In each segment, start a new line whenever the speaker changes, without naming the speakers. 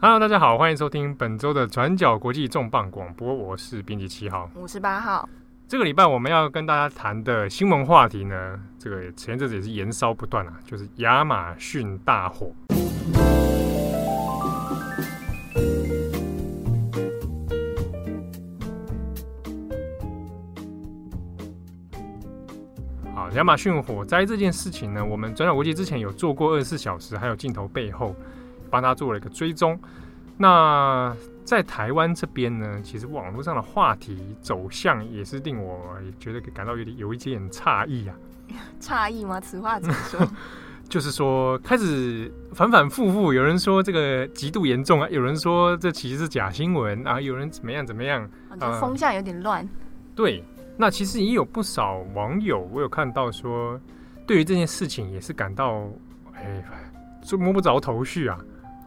Hello，大家好，欢迎收听本周的转角国际重磅广播，我是编辑七号，
五十八号。
这个礼拜我们要跟大家谈的新闻话题呢，这个前阵子也是延烧不断啊，就是亚马逊大火。亚马逊火灾这件事情呢，我们转角国际之前有做过二十四小时，还有镜头背后帮他做了一个追踪。那在台湾这边呢，其实网络上的话题走向也是令我觉得感到有点有一点诧异啊。
诧异吗？此话怎么说？
就是说开始反反复复，有人说这个极度严重啊，有人说这其实是假新闻啊，有人怎么样怎么样，
啊，风向有点乱。
对。那其实也有不少网友，我有看到说，对于这件事情也是感到，哎，就摸不着头绪啊。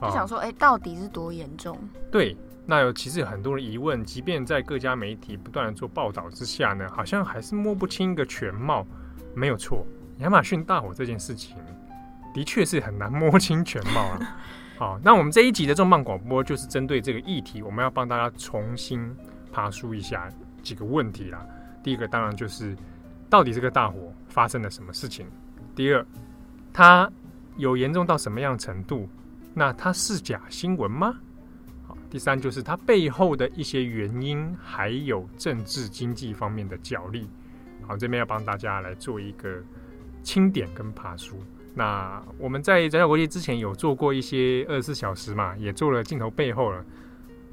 就想说，哎，到底是多严重？
对，那有其实有很多的疑问，即便在各家媒体不断的做报道之下呢，好像还是摸不清一个全貌。没有错，亚马逊大火这件事情的确是很难摸清全貌啊。好，那我们这一集的重磅广播就是针对这个议题，我们要帮大家重新爬梳一下几个问题啦。第一个当然就是，到底这个大火发生了什么事情？第二，它有严重到什么样程度？那它是假新闻吗？好，第三就是它背后的一些原因，还有政治经济方面的角力。好，这边要帮大家来做一个清点跟爬梳。那我们在转角国际之前有做过一些二十四小时嘛，也做了镜头背后了。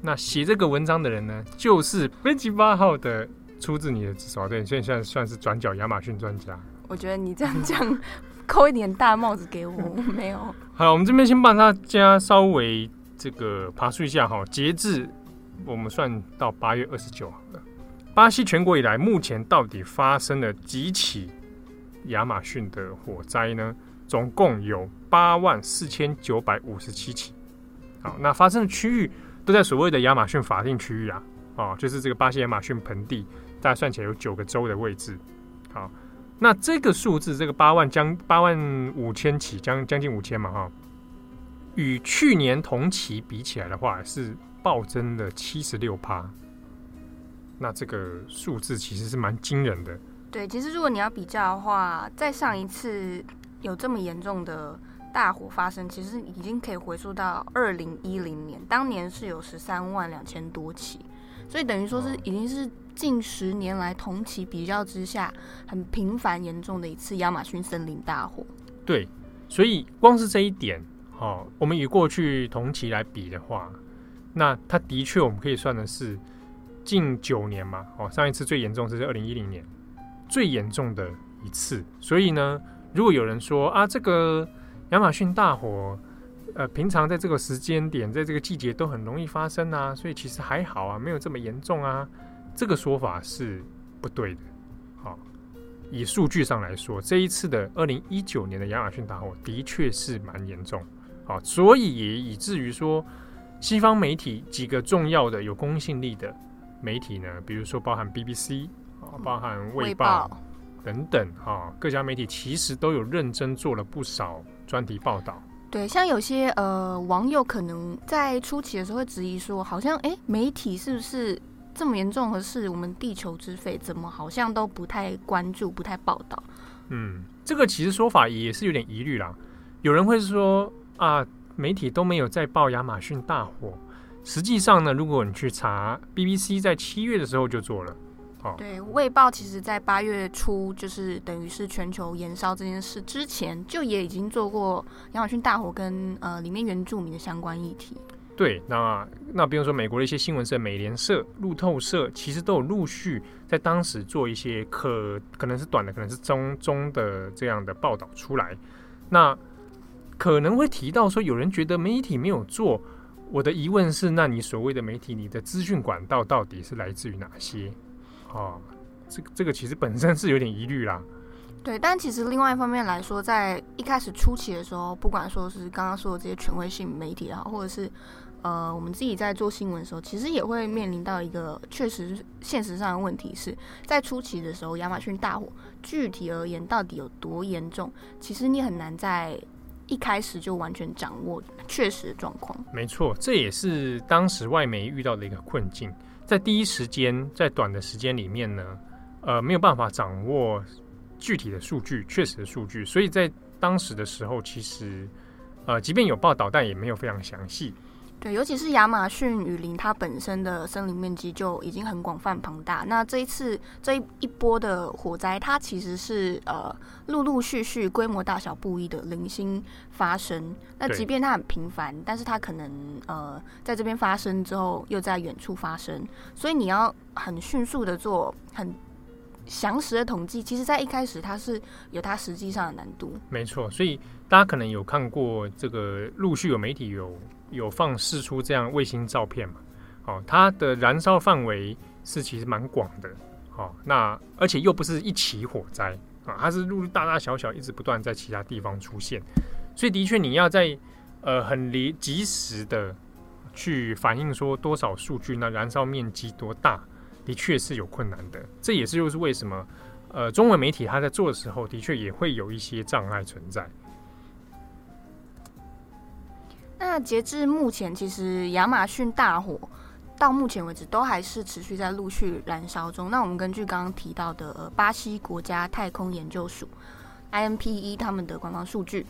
那写这个文章的人呢，就是编辑八号的。出自你的手，对，所以现在算是转角亚马逊专家。
我觉得你这样讲，扣一点大帽子给我，没有。
好，我们这边先帮大家稍微这个爬梳一下哈。截至我们算到八月二十九号了，巴西全国以来，目前到底发生了几起亚马逊的火灾呢？总共有八万四千九百五十七起。好，那发生的区域都在所谓的亚马逊法定区域啊，啊，就是这个巴西亚马逊盆地。大概算起来有九个州的位置，好，那这个数字，这个八万将八万五千起，将将近五千嘛，哈，与去年同期比起来的话，是暴增了七十六趴。那这个数字其实是蛮惊人的。
对，其实如果你要比较的话，在上一次有这么严重的大火发生，其实已经可以回溯到二零一零年，当年是有十三万两千多起，所以等于说是已经是。近十年来同期比较之下，很频繁严重的一次亚马逊森林大火。
对，所以光是这一点，哦，我们与过去同期来比的话，那它的确我们可以算的是近九年嘛，哦，上一次最严重是二零一零年，最严重的一次。所以呢，如果有人说啊，这个亚马逊大火，呃，平常在这个时间点，在这个季节都很容易发生啊，所以其实还好啊，没有这么严重啊。这个说法是不对的。好，以数据上来说，这一次的二零一九年的亚马逊大火的确是蛮严重。好，所以也以至于说，西方媒体几个重要的有公信力的媒体呢，比如说包含 BBC 啊，包含《卫报》等等哈，各家媒体其实都有认真做了不少专题报道。
对，像有些呃网友可能在初期的时候会质疑说，好像哎，媒体是不是？这么严重的事，我们地球之肺怎么好像都不太关注、不太报道？
嗯，这个其实说法也是有点疑虑啦。有人会说啊，媒体都没有在报亚马逊大火。实际上呢，如果你去查，BBC 在七月的时候就做了。哦，
对，卫报其实在八月初，就是等于是全球燃烧这件事之前，就也已经做过亚马逊大火跟呃里面原住民的相关议题。
对，那那比如说美国的一些新闻社，美联社、路透社，其实都有陆续在当时做一些可可能是短的，可能是中中的这样的报道出来。那可能会提到说，有人觉得媒体没有做。我的疑问是，那你所谓的媒体，你的资讯管道到底是来自于哪些？哦，这个这个其实本身是有点疑虑啦。
对，但其实另外一方面来说，在一开始初期的时候，不管说是刚刚说的这些权威性媒体也好，或者是呃，我们自己在做新闻的时候，其实也会面临到一个确实现实上的问题是，在初期的时候，亚马逊大火具体而言到底有多严重，其实你很难在一开始就完全掌握确实的状况。
没错，这也是当时外媒遇到的一个困境，在第一时间，在短的时间里面呢，呃，没有办法掌握具体的数据、确实的数据，所以在当时的时候，其实呃，即便有报道，但也没有非常详细。
对，尤其是亚马逊雨林，它本身的森林面积就已经很广泛庞大。那这一次这一一波的火灾，它其实是呃陆陆续续、规模大小不一的零星发生。那即便它很频繁，但是它可能呃在这边发生之后，又在远处发生。所以你要很迅速的做很详实的统计，其实在一开始它是有它实际上的难度。
没错，所以大家可能有看过这个陆续有媒体有。有放释出这样卫星照片嘛？哦，它的燃烧范围是其实蛮广的，哦，那而且又不是一起火灾啊，它是陆陆大大小小一直不断在其他地方出现，所以的确你要在呃很离及时的去反映说多少数据，那燃烧面积多大，的确是有困难的。这也是就是为什么呃中文媒体它在做的时候，的确也会有一些障碍存在。
那截至目前，其实亚马逊大火到目前为止都还是持续在陆续燃烧中。那我们根据刚刚提到的巴西国家太空研究署 INPE 他们的官方数据，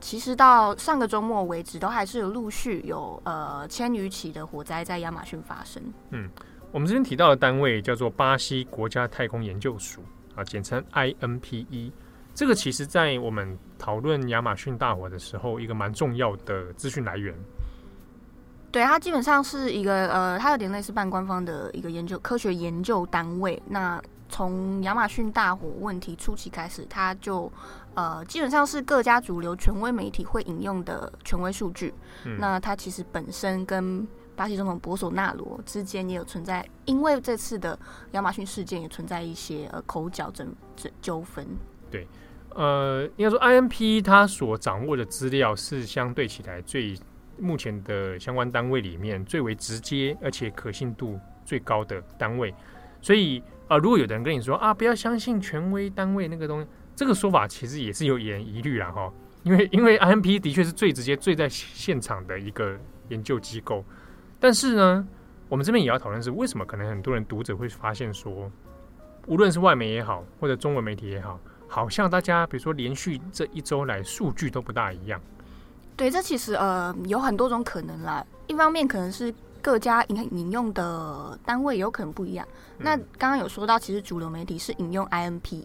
其实到上个周末为止，都还是有陆续有呃千余起的火灾在亚马逊发生。
嗯，我们这边提到的单位叫做巴西国家太空研究署啊，简称 INPE。这个其实，在我们讨论亚马逊大火的时候，一个蛮重要的资讯来源。
对，它基本上是一个呃，它有点类似半官方的一个研究科学研究单位。那从亚马逊大火问题初期开始，它就呃，基本上是各家主流权威媒体会引用的权威数据。嗯。那它其实本身跟巴西总统博索纳罗之间也有存在，因为这次的亚马逊事件也存在一些呃口角争争纠纷。
对。呃，应该说，I M P 它所掌握的资料是相对起来最目前的相关单位里面最为直接而且可信度最高的单位。所以，呃，如果有的人跟你说啊，不要相信权威单位那个东西，这个说法其实也是有点疑虑啦哈。因为，因为 I M P 的确是最直接、最在现场的一个研究机构。但是呢，我们这边也要讨论是为什么可能很多人读者会发现说，无论是外媒也好，或者中文媒体也好。好像大家比如说连续这一周来数据都不大一样，
对，这其实呃有很多种可能啦。一方面可能是各家引引用的单位有可能不一样。那刚刚有说到，其实主流媒体是引用 INPE，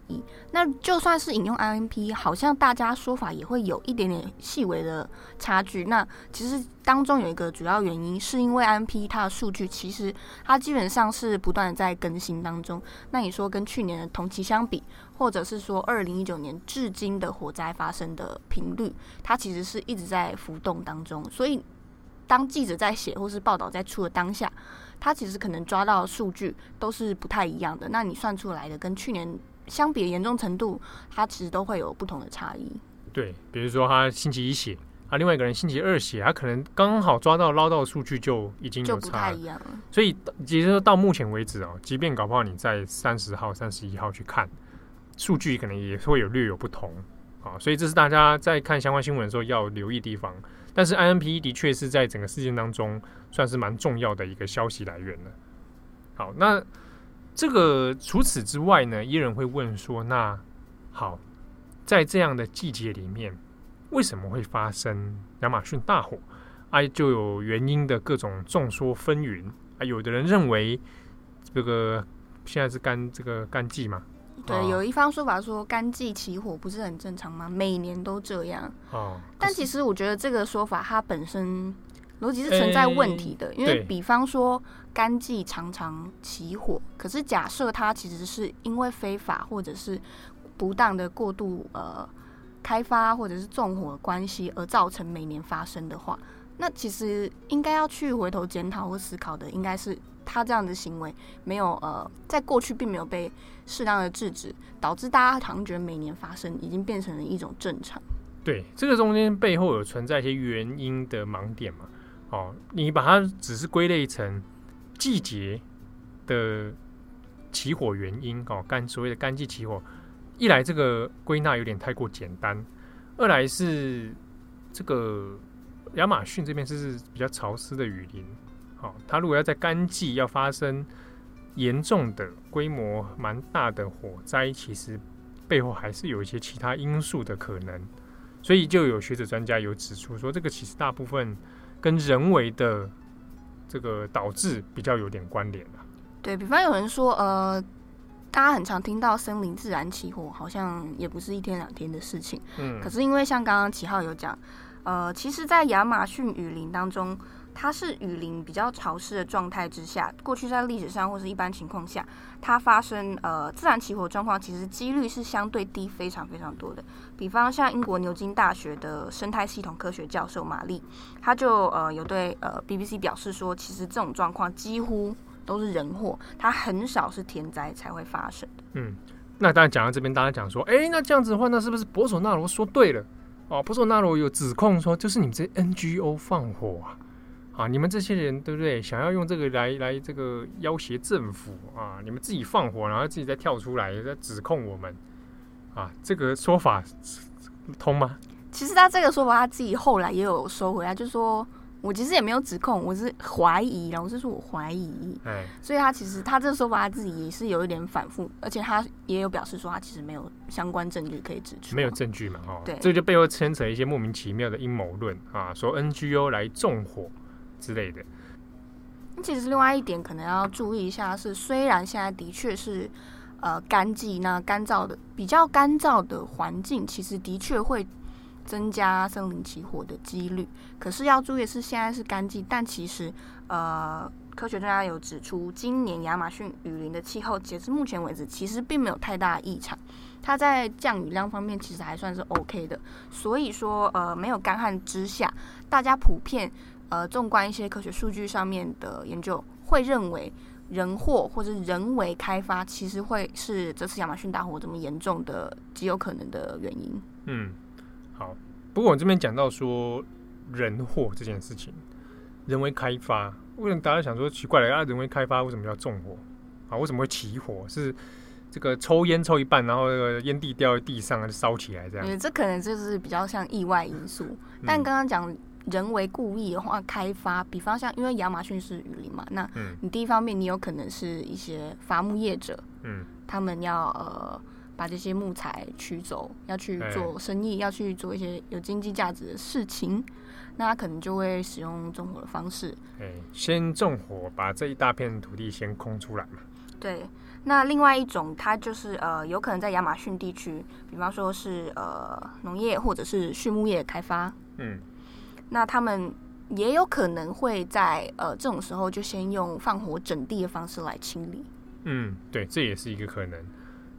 那就算是引用 INPE，好像大家说法也会有一点点细微的差距。那其实当中有一个主要原因，是因为 INPE 它的数据其实它基本上是不断的在更新当中。那你说跟去年的同期相比，或者是说二零一九年至今的火灾发生的频率，它其实是一直在浮动当中。所以当记者在写或是报道在出的当下，他其实可能抓到的数据都是不太一样的，那你算出来的跟去年相比的严重程度，它其实都会有不同的差异。
对，比如说他星期一写，啊，另外一个人星期二写，他可能刚好抓到捞到的数据就已经有差，
就不太一样了。
所以，其实到目前为止哦，即便搞不好你在三十号、三十一号去看数据，可能也会有略有不同啊。所以，这是大家在看相关新闻的时候要留意地方。但是 INPE 的确是在整个事件当中算是蛮重要的一个消息来源了。好，那这个除此之外呢，依然会问说，那好，在这样的季节里面，为什么会发生亚马逊大火？啊，就有原因的各种众说纷纭啊。有的人认为这个现在是干这个干季嘛。
对，有一方说法说干季起火不是很正常吗？每年都这样。哦。但其实我觉得这个说法它本身逻辑是存在问题的，欸、因为比方说干季常常起火，可是假设它其实是因为非法或者是不当的过度呃开发或者是纵火的关系而造成每年发生的话，那其实应该要去回头检讨或思考的应该是。他这样的行为没有呃，在过去并没有被适当的制止，导致大家好像觉得每年发生已经变成了一种正常。
对，这个中间背后有存在一些原因的盲点嘛？哦，你把它只是归类成季节的起火原因哦，干所谓的干季起火，一来这个归纳有点太过简单，二来是这个亚马逊这边是比较潮湿的雨林，好，它如果要在干季要发生严重的规模蛮大的火灾，其实背后还是有一些其他因素的可能，所以就有学者专家有指出说，这个其实大部分跟人为的这个导致比较有点关联啊。
对，比方有人说，呃。大家很常听到森林自然起火，好像也不是一天两天的事情。嗯，可是因为像刚刚齐浩有讲，呃，其实，在亚马逊雨林当中，它是雨林比较潮湿的状态之下，过去在历史上或是一般情况下，它发生呃自然起火状况，其实几率是相对低，非常非常多的。比方像英国牛津大学的生态系统科学教授玛丽，他就呃有对呃 BBC 表示说，其实这种状况几乎。都是人祸，它很少是天灾才会发生的。
嗯，那当然讲到这边，大家讲说，哎、那这样子的话，那是不是博索纳罗说对了？哦，博索纳罗有指控说，就是你们这 NGO 放火啊，啊，你们这些人对不对？想要用这个来来这个要挟政府啊，你们自己放火，然后自己再跳出来再指控我们啊，这个说法通吗？
其实他这个说法他自己后来也有收回来，就是说。我其实也没有指控，我是怀疑，然后是说我怀疑，哎，所以他其实他这个说法他自己也是有一点反复，而且他也有表示说他其实没有相关证据可以指出，
没有证据嘛，哦，对，这就背后牵扯一些莫名其妙的阴谋论啊，说 NGO 来纵火之类的。
那其实另外一点可能要注意一下是，虽然现在的确是呃干季，那干燥的比较干燥的环境，其实的确会。增加森林起火的几率，可是要注意的是，现在是干季，但其实，呃，科学专家有指出，今年亚马逊雨林的气候，截至目前为止，其实并没有太大异常，它在降雨量方面其实还算是 OK 的。所以说，呃，没有干旱之下，大家普遍，呃，纵观一些科学数据上面的研究，会认为人祸或者人为开发，其实会是这次亚马逊大火这么严重的极有可能的原因。
嗯。好，不过我这边讲到说人祸这件事情，人为开发，为什么大家想说奇怪了啊？人为开发为什么叫纵火啊？为什么会起火？是这个抽烟抽一半，然后那个烟蒂掉在地上就烧起来这样？
对，这可能就是比较像意外因素。嗯、但刚刚讲人为故意的话，开发，比方像因为亚马逊是雨林嘛，那你第一方面你有可能是一些伐木业者，嗯，他们要呃。把这些木材取走，要去做生意，欸、要去做一些有经济价值的事情，那他可能就会使用纵火的方式。
欸、先纵火，把这一大片土地先空出来嘛。
对，那另外一种，它就是呃，有可能在亚马逊地区，比方说是呃农业或者是畜牧业开发。嗯，那他们也有可能会在呃这种时候就先用放火整地的方式来清理。
嗯，对，这也是一个可能。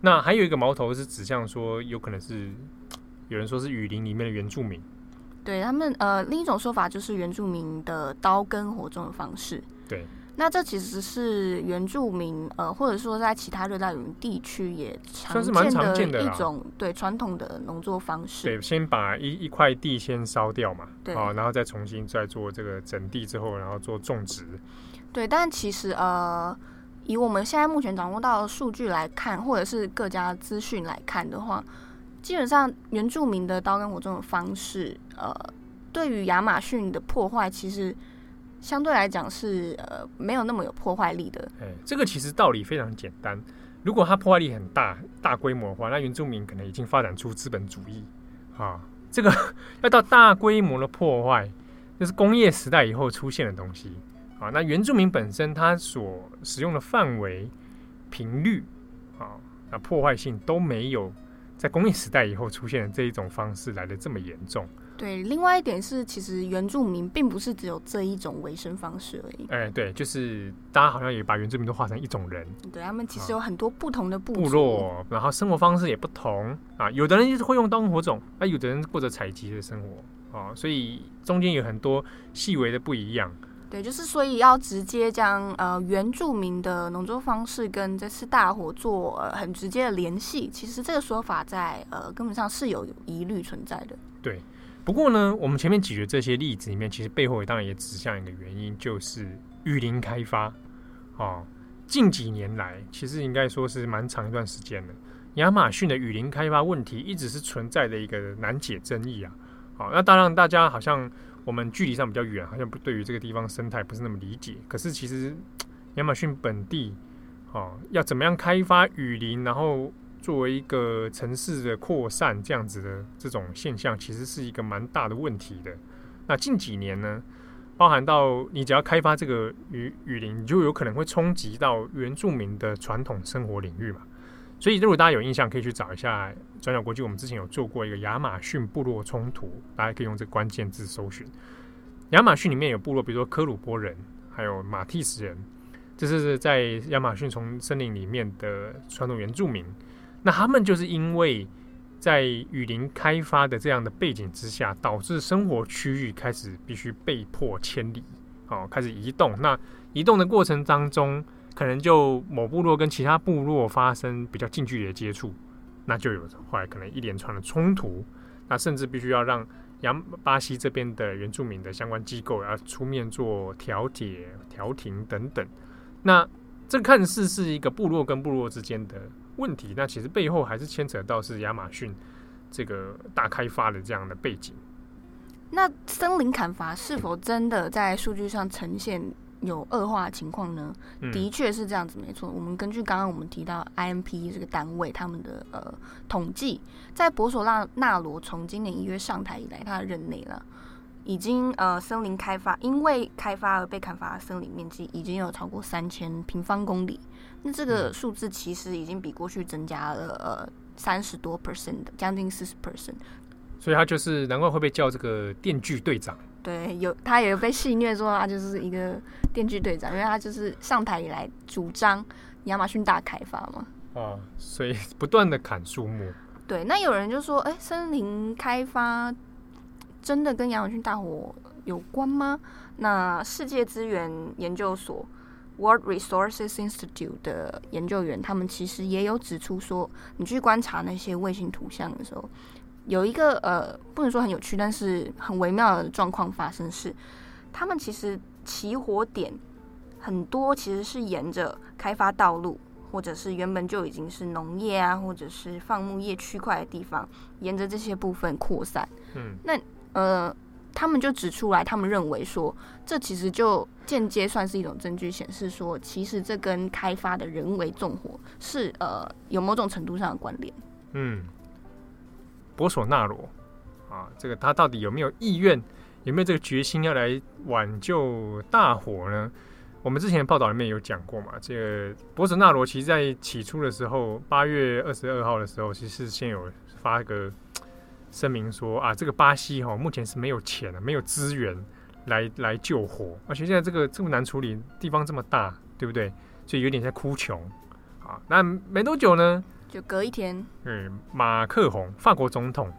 那还有一个矛头是指向说，有可能是有人说是雨林里面的原住民，
对他们呃，另一种说法就是原住民的刀耕火种的方式。
对，
那这其实是原住民呃，或者说在其他热带雨林地区也常见的一种对传统的农作方式。
对，先把一一块地先烧掉嘛，
对，
啊，然后再重新再做这个整地之后，然后做种植。
对，但其实呃。以我们现在目前掌握到的数据来看，或者是各家资讯来看的话，基本上原住民的刀耕火种的方式，呃，对于亚马逊的破坏，其实相对来讲是呃没有那么有破坏力的。
哎，这个其实道理非常简单，如果它破坏力很大、大规模的话，那原住民可能已经发展出资本主义啊。这个 要到大规模的破坏，就是工业时代以后出现的东西。啊，那原住民本身它所使用的范围、频率，啊，那破坏性都没有在工业时代以后出现的这一种方式来得这么严重。
对，另外一点是，其实原住民并不是只有这一种维生方式而已。
哎、欸，对，就是大家好像也把原住民都画成一种人。
对，他们其实有很多不同的部
部落，然后生活方式也不同啊。有的人就是会用刀耕火种，啊，有的人过着采集的生活啊，所以中间有很多细微的不一样。
对，就是所以要直接将呃原住民的农作方式跟这次大火做呃很直接的联系，其实这个说法在呃根本上是有疑虑存在的。
对，不过呢，我们前面举的这些例子里面，其实背后当然也指向一个原因，就是雨林开发。哦，近几年来，其实应该说是蛮长一段时间了，亚马逊的雨林开发问题一直是存在的一个难解争议啊。好，那当然大家好像我们距离上比较远，好像不对于这个地方生态不是那么理解。可是其实亚马逊本地，哦，要怎么样开发雨林，然后作为一个城市的扩散这样子的这种现象，其实是一个蛮大的问题的。那近几年呢，包含到你只要开发这个雨雨林，你就有可能会冲击到原住民的传统生活领域嘛。所以如果大家有印象，可以去找一下转角国际，我们之前有做过一个亚马逊部落冲突，大家可以用这个关键字搜寻。亚马逊里面有部落，比如说科鲁波人，还有马蒂斯人，这是在亚马逊丛森林里面的传统原住民。那他们就是因为在雨林开发的这样的背景之下，导致生活区域开始必须被迫迁离，哦，开始移动。那移动的过程当中，可能就某部落跟其他部落发生比较近距离的接触，那就有后来可能一连串的冲突。那甚至必须要让杨巴西这边的原住民的相关机构要出面做调解、调停等等。那这看似是一个部落跟部落之间的问题，那其实背后还是牵扯到是亚马逊这个大开发的这样的背景。
那森林砍伐是否真的在数据上呈现有恶化情况呢？的确是这样子，没错。我们根据刚刚我们提到 IMP 这个单位他们的呃统计，在博索纳纳罗从今年一月上台以来，他的任内了。已经呃，森林开发因为开发而被砍伐的森林面积已经有超过三千平方公里，那这个数字其实已经比过去增加了呃三十多 percent，将近四十 percent。
所以他就是难怪会被叫这个电锯队长。
对，有他也有被戏谑说他就是一个电锯队长，因为他就是上台以来主张亚马逊大开发嘛。
哦，所以不断的砍树木。
对，那有人就说，哎，森林开发。真的跟亚马逊大火有关吗？那世界资源研究所 （World Resources Institute） 的研究员，他们其实也有指出说，你去观察那些卫星图像的时候，有一个呃，不能说很有趣，但是很微妙的状况发生是，他们其实起火点很多其实是沿着开发道路，或者是原本就已经是农业啊，或者是放牧业区块的地方，沿着这些部分扩散。嗯，那。呃，他们就指出来，他们认为说，这其实就间接算是一种证据，显示说，其实这跟开发的人为纵火是呃有某种程度上的关联。嗯，
博索纳罗啊，这个他到底有没有意愿，有没有这个决心要来挽救大火呢？我们之前的报道里面有讲过嘛，这个博索纳罗其实在起初的时候，八月二十二号的时候，其实先有发一个。声明说啊，这个巴西哈、哦、目前是没有钱的，没有资源来来救火，而且现在这个这么难处理，地方这么大，对不对？所以有点在哭穷啊。那没多久呢，
就隔一天，
嗯，马克宏法国总统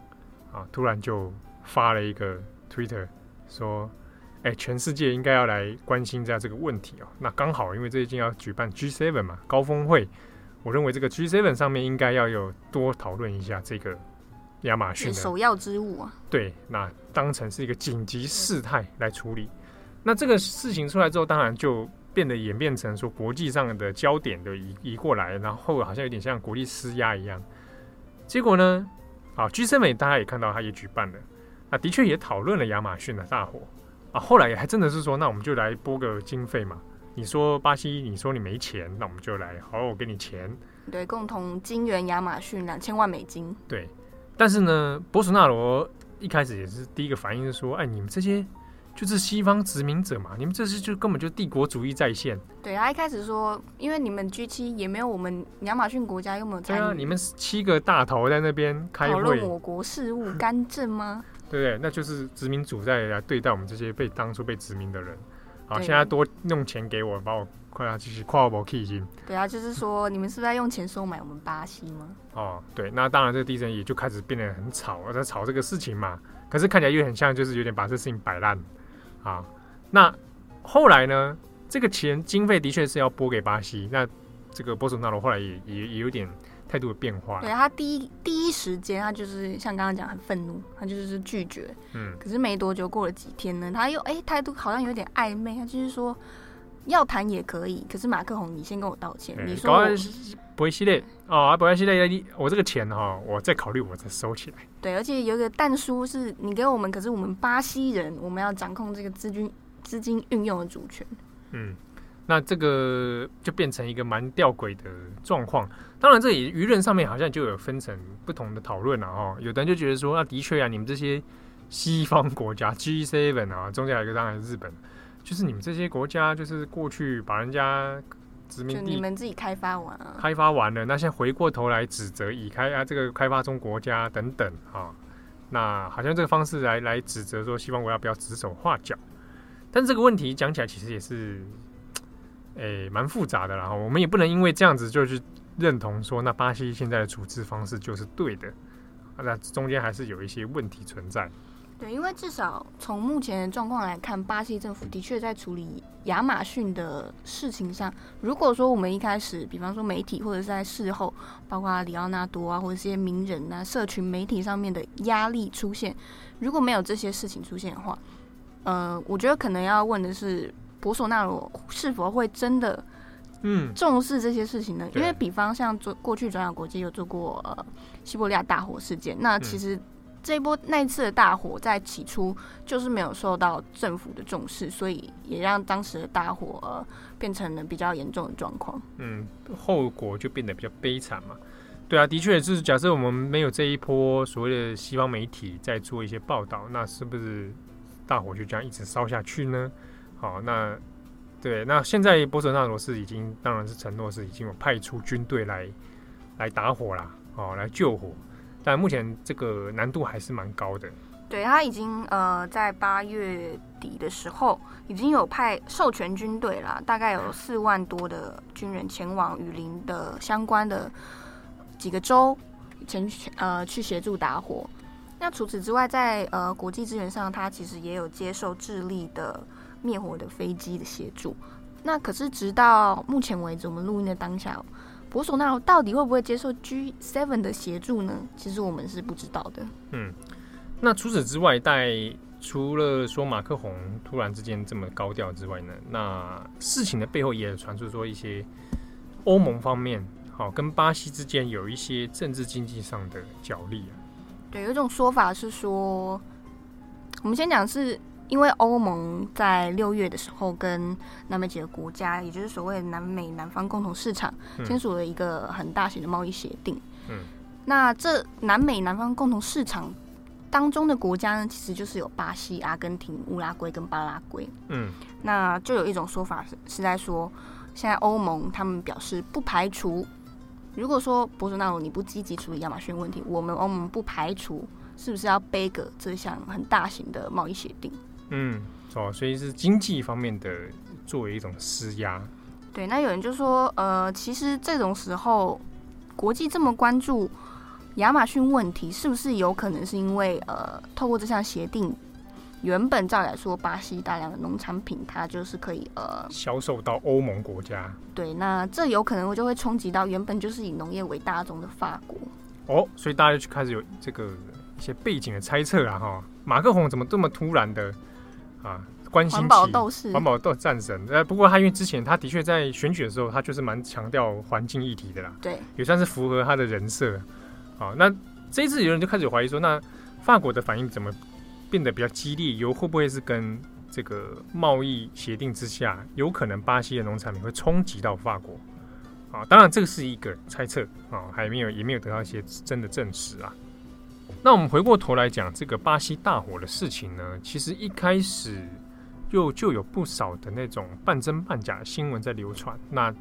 啊，突然就发了一个 Twitter 说，哎，全世界应该要来关心一下这个问题哦。那刚好因为最近要举办 G7 嘛高峰会，我认为这个 G7 上面应该要有多讨论一下这个。亚马逊的
首要之物啊，
对，那当成是一个紧急事态来处理。那这个事情出来之后，当然就变得演变成说国际上的焦点的移移过来，然后好像有点像国际施压一样。结果呢，啊，G7 大家也看到，他也举办了，啊，的确也讨论了亚马逊的大火啊。后来还真的是说，那我们就来拨个经费嘛。你说巴西，你说你没钱，那我们就来，好，我给你钱。
对，共同金援亚马逊两千万美金。
对。但是呢，博索纳罗一开始也是第一个反应是说：“哎，你们这些就是西方殖民者嘛，你们这是就根本就帝国主义在线。”
对，他一开始说，因为你们 G 七也没有我们亚马逊国家又没有参与。对啊，
你们七个大头在那边开会
讨论我国事务，干政吗？
对不对？那就是殖民主在来对待我们这些被当初被殖民的人。好，现在多弄钱给我，把我。快啊，就是跨我气心。
对啊，就是说你们是不是在用钱收买我们巴西吗？
哦，对，那当然这个地震也就开始变得很吵，在吵这个事情嘛。可是看起来又很像，就是有点把这事情摆烂啊。那后来呢？这个钱经费的确是要拨给巴西。那这个波索纳罗后来也也也有点态度的变化。
对，他第一第一时间，他就是像刚刚讲很愤怒，他就是拒绝。嗯。可是没多久，过了几天呢，他又哎态度好像有点暧昧，他就是说。要谈也可以，可是马克宏，你先跟我道歉。欸、你说
不会系列哦，不会系列，我这个钱哈、哦，我再考虑，我再收起来。
对，而且有一个但书是你给我们，可是我们巴西人，我们要掌控这个资金资金运用的主权。
嗯，那这个就变成一个蛮吊诡的状况。当然，这里舆论上面好像就有分成不同的讨论了哈。有的人就觉得说，那的确啊，你们这些西方国家 G Seven 啊，中间还有一个当然是日本，就是你们这些国家，就是过去把人家。殖民地
你们自己开发完啊，
开发完了，那现在回过头来指责已开啊这个开发中国家等等啊，那好像这个方式来来指责说西方国家不要指手画脚，但是这个问题讲起来其实也是，诶、欸，蛮复杂的啦。我们也不能因为这样子就去认同说那巴西现在的处置方式就是对的，那中间还是有一些问题存在。
对，因为至少从目前的状况来看，巴西政府的确在处理亚马逊的事情上。如果说我们一开始，比方说媒体或者是在事后，包括里奥纳多啊，或者这些名人啊，社群媒体上面的压力出现，如果没有这些事情出现的话，呃，我觉得可能要问的是，博索纳罗是否会真的嗯重视这些事情呢？嗯、因为比方像做过去转角国际有做过呃西伯利亚大火事件，那其实。这一波那一次的大火，在起初就是没有受到政府的重视，所以也让当时的大火呃变成了比较严重的状况。
嗯，后果就变得比较悲惨嘛。对啊，的确就是假设我们没有这一波所谓的西方媒体在做一些报道，那是不是大火就这样一直烧下去呢？好，那对，那现在波索纳罗是已经当然是承诺是已经有派出军队来来打火啦，哦，来救火。但目前这个难度还是蛮高的。
对，他已经呃在八月底的时候已经有派授权军队啦，大概有四万多的军人前往雨林的相关的几个州前呃去协助打火。那除此之外，在呃国际资源上，他其实也有接受智利的灭火的飞机的协助。那可是直到目前为止，我们录音的当下。博索纳罗到底会不会接受 G7 的协助呢？其实我们是不知道的。
嗯，那除此之外，在除了说马克宏突然之间这么高调之外呢，那事情的背后也传出说一些欧盟方面好跟巴西之间有一些政治经济上的角力啊。
对，有一种说法是说，我们先讲是。因为欧盟在六月的时候跟南美几个国家，也就是所谓的南美南方共同市场，签署了一个很大型的贸易协定。嗯，那这南美南方共同市场当中的国家呢，其实就是有巴西、阿根廷、乌拉圭跟巴拉圭。嗯，那就有一种说法是是在说，现在欧盟他们表示不排除，如果说博索纳罗你不积极处理亚马逊问题，我们欧盟不排除是不是要背个这项很大型的贸易协定。
嗯，哦，所以是经济方面的作为一种施压。
对，那有人就说，呃，其实这种时候国际这么关注亚马逊问题，是不是有可能是因为呃，透过这项协定，原本照来说，巴西大量的农产品它就是可以呃
销售到欧盟国家。
对，那这有可能我就会冲击到原本就是以农业为大宗的法国。
哦，所以大家就开始有这个一些背景的猜测啊，哈，马克宏怎么这么突然的？啊，关心环
保斗士、
环保斗战神。呃，不过他因为之前他的确在选举的时候，他就是蛮强调环境议题的啦。
对，
也算是符合他的人设。好，那这一次有人就开始怀疑说，那法国的反应怎么变得比较激烈？有会不会是跟这个贸易协定之下，有可能巴西的农产品会冲击到法国？啊，当然这个是一个猜测啊，还没有也没有得到一些真的证实啊。那我们回过头来讲这个巴西大火的事情呢，其实一开始又就有不少的那种半真半假新闻在流传。那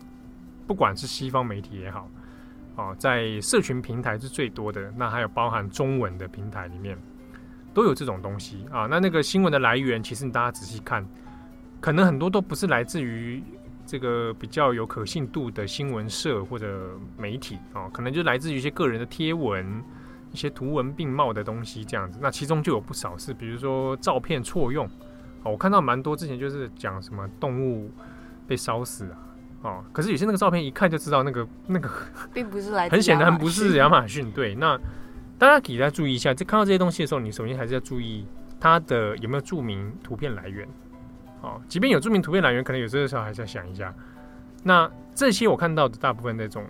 不管是西方媒体也好，哦，在社群平台是最多的，那还有包含中文的平台里面都有这种东西啊。那那个新闻的来源，其实大家仔细看，可能很多都不是来自于这个比较有可信度的新闻社或者媒体啊，可能就来自于一些个人的贴文。一些图文并茂的东西，这样子，那其中就有不少是，比如说照片错用，哦，我看到蛮多之前就是讲什么动物被烧死啊，哦，可是有些那个照片一看就知道那个 那个
并不是来，
很显然不是亚马逊，对，那大家可以再注意一下，在看到这些东西的时候，你首先还是要注意它的有没有注明图片来源，哦，即便有注明图片来源，可能有些时候还是要想一下，那这些我看到的大部分那种。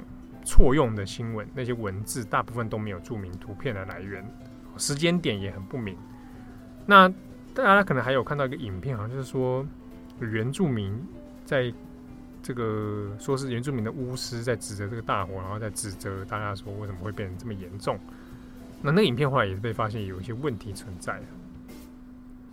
错用的新闻，那些文字大部分都没有注明图片的来源，时间点也很不明。那大家可能还有看到一个影片，好像就是说原住民在这个说是原住民的巫师在指责这个大火，然后在指责大家说为什么会变成这么严重。那那个影片后来也是被发现有一些问题存在。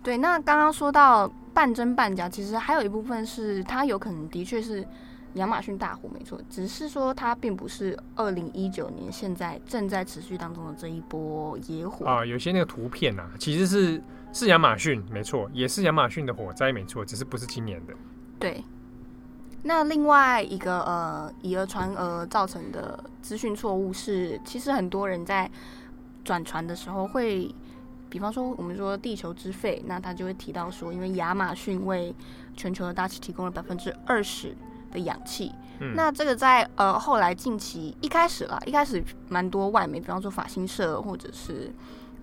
对，那刚刚说到半真半假，其实还有一部分是它有可能的确是亚马逊大火，没错，只是说它并不是二零一九年现在正在持续当中的这一波野火
啊。有些那个图片啊，其实是是亚马逊，没错，也是亚马逊的火灾，没错，只是不是今年的。
对。那另外一个呃，以讹传讹造成的资讯错误是，其实很多人在。转传的时候会，比方说我们说地球之肺，那他就会提到说，因为亚马逊为全球的大气提供了百分之二十的氧气。嗯、那这个在呃后来近期一开始啦，一开始蛮多外媒，比方说法新社或者是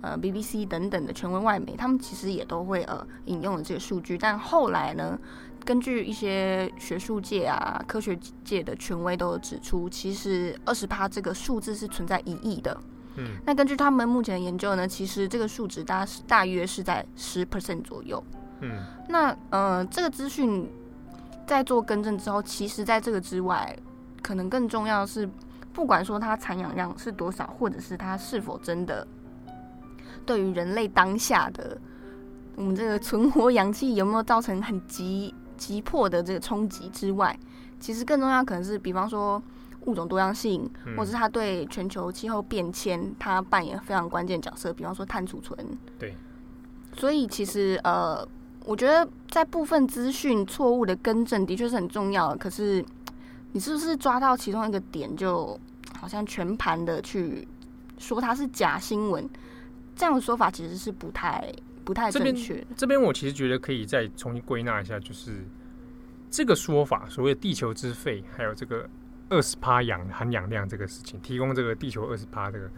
呃 BBC 等等的权威外媒，他们其实也都会呃引用了这个数据。但后来呢，根据一些学术界啊、科学界的权威都有指出，其实二十趴这个数字是存在疑义的。嗯，那根据他们目前的研究呢，其实这个数值大大约是在十 percent 左右。嗯，那呃，这个资讯在做更正之后，其实在这个之外，可能更重要的是，不管说它残氧量是多少，或者是它是否真的对于人类当下的我们这个存活氧气有没有造成很急急迫的这个冲击之外，其实更重要可能是，比方说。物种多样性，或者是它对全球气候变迁，它扮演非常关键角色。比方说碳储存，
对。
所以其实呃，我觉得在部分资讯错误的更正的确是很重要的。可是你是不是抓到其中一个点，就好像全盘的去说它是假新闻，这样的说法其实是不太不太正确。
这边我其实觉得可以再重新归纳一下，就是这个说法，所谓地球之肺，还有这个。二十趴氧含氧量这个事情，提供这个地球二十趴这个，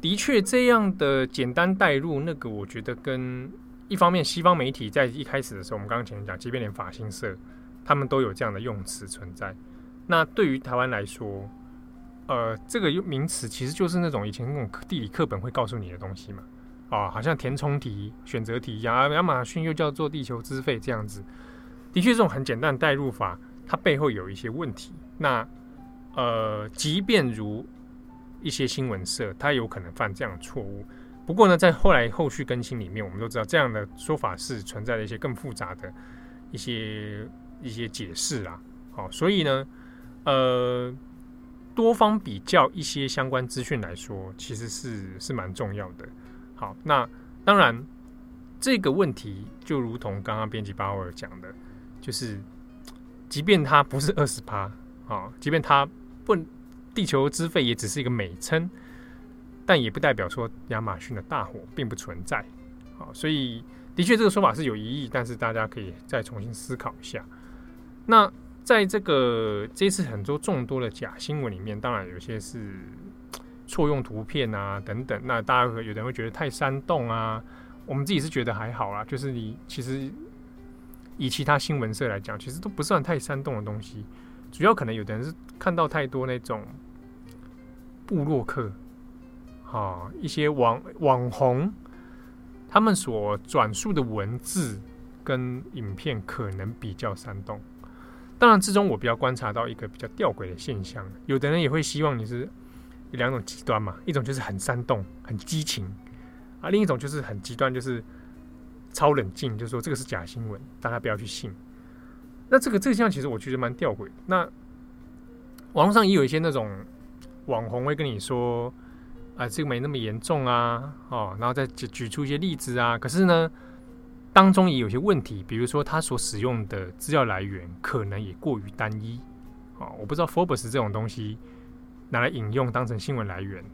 的确这样的简单带入，那个我觉得跟一方面西方媒体在一开始的时候，我们刚刚前面讲，即便连法新社他们都有这样的用词存在。那对于台湾来说，呃，这个名词其实就是那种以前那种地理课本会告诉你的东西嘛，啊，好像填充题、选择题一样啊，亚马逊又叫做地球之肺这样子，的确这种很简单的代入法，它背后有一些问题。那呃，即便如一些新闻社，它有可能犯这样的错误。不过呢，在后来后续更新里面，我们都知道这样的说法是存在了一些更复杂的一些一些解释啦。好，所以呢，呃，多方比较一些相关资讯来说，其实是是蛮重要的。好，那当然这个问题就如同刚刚编辑巴尔讲的，就是即便它不是二十趴，啊，即便它。不，地球之肺也只是一个美称，但也不代表说亚马逊的大火并不存在。好，所以的确这个说法是有疑义，但是大家可以再重新思考一下。那在这个这次很多众多的假新闻里面，当然有些是错用图片啊等等。那大家有的人会觉得太煽动啊，我们自己是觉得还好啦。就是你其实以其他新闻社来讲，其实都不算太煽动的东西。主要可能有的人是看到太多那种部落客，啊，一些网网红，他们所转述的文字跟影片可能比较煽动。当然，之中我比较观察到一个比较吊诡的现象，有的人也会希望你是有两种极端嘛，一种就是很煽动、很激情，啊，另一种就是很极端，就是超冷静，就是说这个是假新闻，大家不要去信。那这个这个现象其实我觉得蛮吊诡。那网络上也有一些那种网红会跟你说，啊、这个没那么严重啊，哦，然后再举举出一些例子啊。可是呢，当中也有些问题，比如说他所使用的资料来源可能也过于单一。哦，我不知道 Forbes 这种东西拿来引用当成新闻来源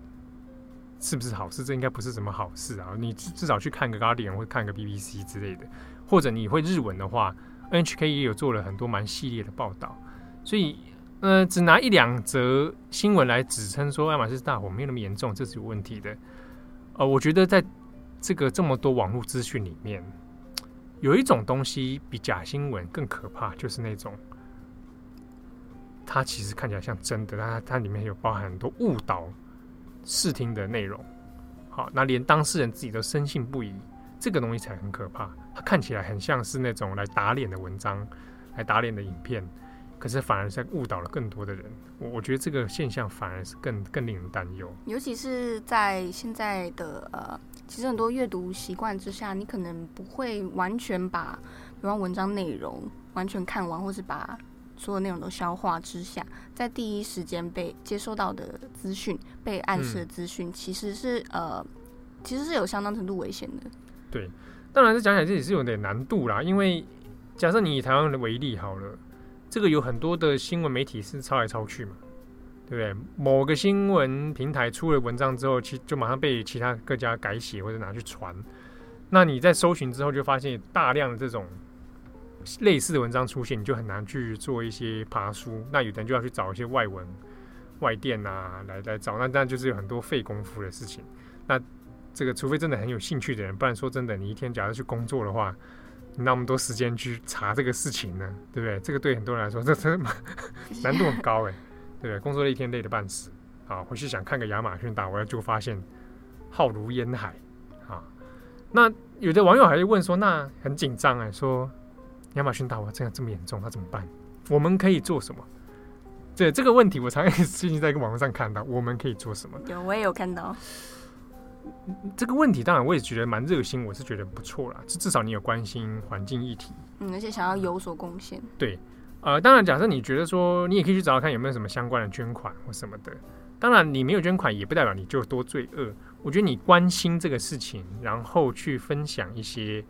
是不是好事？这应该不是什么好事啊。你至少去看个 Guardian 或看个 BBC 之类的，或者你会日文的话。NHK 也有做了很多蛮系列的报道，所以呃，只拿一两则新闻来指称说爱马仕大火没有那么严重，这是有问题的。呃，我觉得在这个这么多网络资讯里面，有一种东西比假新闻更可怕，就是那种它其实看起来像真的，但它它里面有包含很多误导视听的内容。好，那连当事人自己都深信不疑，这个东西才很可怕。它看起来很像是那种来打脸的文章，来打脸的影片，可是反而在误导了更多的人。我我觉得这个现象反而是更更令人担忧。
尤其是在现在的呃，其实很多阅读习惯之下，你可能不会完全把比方文章内容完全看完，或是把。所有内容都消化之下，在第一时间被接收到的资讯，被暗示的资讯，其实是呃，其实是有相当程度危险的。
对，当然，这讲起来这也是有点难度啦。因为假设你以台湾的为例好了，这个有很多的新闻媒体是抄来抄去嘛，对不对？某个新闻平台出了文章之后，其就马上被其他各家改写或者拿去传。那你在搜寻之后，就发现大量的这种。类似的文章出现，你就很难去做一些爬书。那有的人就要去找一些外文、外电啊，来来找。那那就是有很多费功夫的事情。那这个，除非真的很有兴趣的人，不然说真的，你一天假如去工作的话，那么多时间去查这个事情呢，对不对？这个对很多人来说，这真的难度很高哎，对不对？工作了一天累得半死，啊，回去想看个亚马逊大火，就发现浩如烟海啊。那有的网友还会问说，那很紧张哎，说。亚马逊大火这样这么严重，那怎么办？我们可以做什么？对这个问题，我常常 最近在一个网络上看到，我们可以做什么？
有，我也有看到。
这个问题，当然我也觉得蛮热心，我是觉得不错啦。至少你有关心环境议题，
嗯，而且想要有所贡献。
对，呃，当然，假设你觉得说，你也可以去找找看有没有什么相关的捐款或什么的。当然，你没有捐款，也不代表你就多罪恶。我觉得你关心这个事情，然后去分享一些。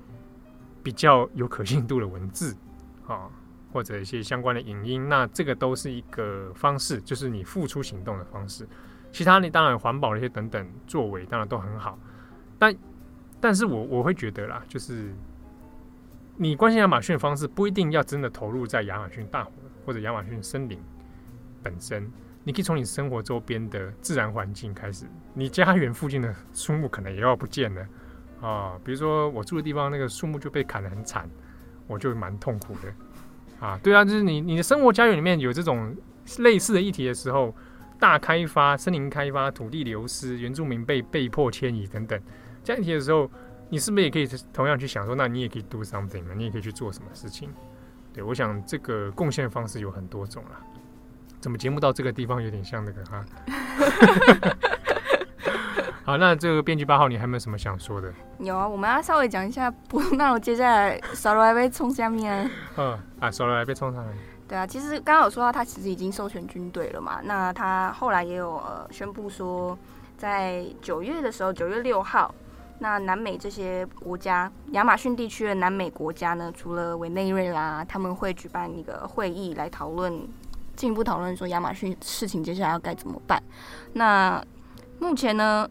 比较有可信度的文字，啊，或者一些相关的影音，那这个都是一个方式，就是你付出行动的方式。其他你当然环保那些等等作为，当然都很好。但，但是我我会觉得啦，就是你关心亚马逊的方式，不一定要真的投入在亚马逊大火或者亚马逊森林本身。你可以从你生活周边的自然环境开始，你家园附近的树木可能也要不见了。啊，比如说我住的地方，那个树木就被砍得很惨，我就蛮痛苦的。啊，对啊，就是你你的生活家园里面有这种类似的议题的时候，大开发、森林开发、土地流失、原住民被被迫迁移等等这样议题的时候，你是不是也可以同样去想说，那你也可以 do something 嘛？你也可以去做什么事情？对，我想这个贡献方式有很多种啦。怎么节目到这个地方有点像那个哈？好，那这个编剧八号，你还有没有什么想说的？
有啊，我们要稍微讲一下，不，那我接下来扫罗还被冲下面。
嗯 啊，扫罗还被冲上来。
对啊，其实刚刚有说到他其实已经授权军队了嘛，那他后来也有呃宣布说，在九月的时候，九月六号，那南美这些国家，亚马逊地区的南美国家呢，除了委内瑞拉，他们会举办一个会议来讨论，进一步讨论说亚马逊事情接下来要该怎么办。那目前呢？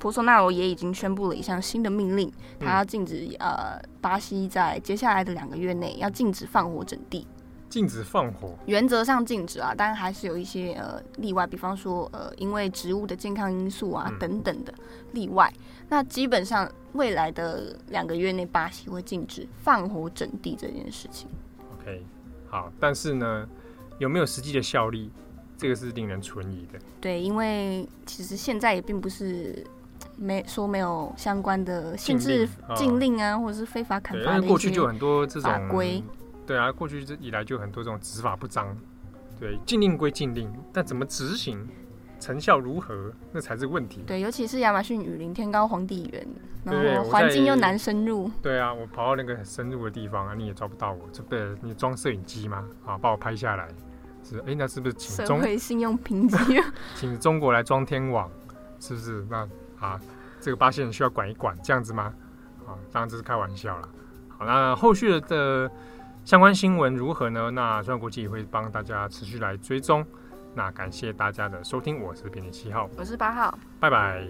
博索纳罗也已经宣布了一项新的命令，他要禁止呃巴西在接下来的两个月内要禁止放火整地，
禁止放火，
原则上禁止啊，但还是有一些呃例外，比方说呃因为植物的健康因素啊等等的例外。那基本上未来的两个月内，巴西会禁止放火整地这件事情。
OK，好，但是呢，有没有实际的效力，这个是令人存疑的。
对，因为其实现在也并不是。没说没有相关的限制禁令啊，或者是非法砍伐的。
因为过去就很多这种
法规。
对啊，过去以来就很多这种执法不彰。对，禁令归禁令，但怎么执行，成效如何，那才是问题。
对，尤其是亚马逊雨林天高皇帝远，然后环境又难深入。
对啊，我跑到那个很深入的地方啊，你也抓不到我，这不你装摄影机吗？啊，把我拍下来。是，哎，那是不是请中？
社会信用评级？
请中国来装天网，是不是？那。啊，这个巴西人需要管一管，这样子吗？啊，当然这是开玩笑了。好，那后续的相关新闻如何呢？那川央国际会帮大家持续来追踪。那感谢大家的收听，我是编辑七号，
我是八号，
拜拜。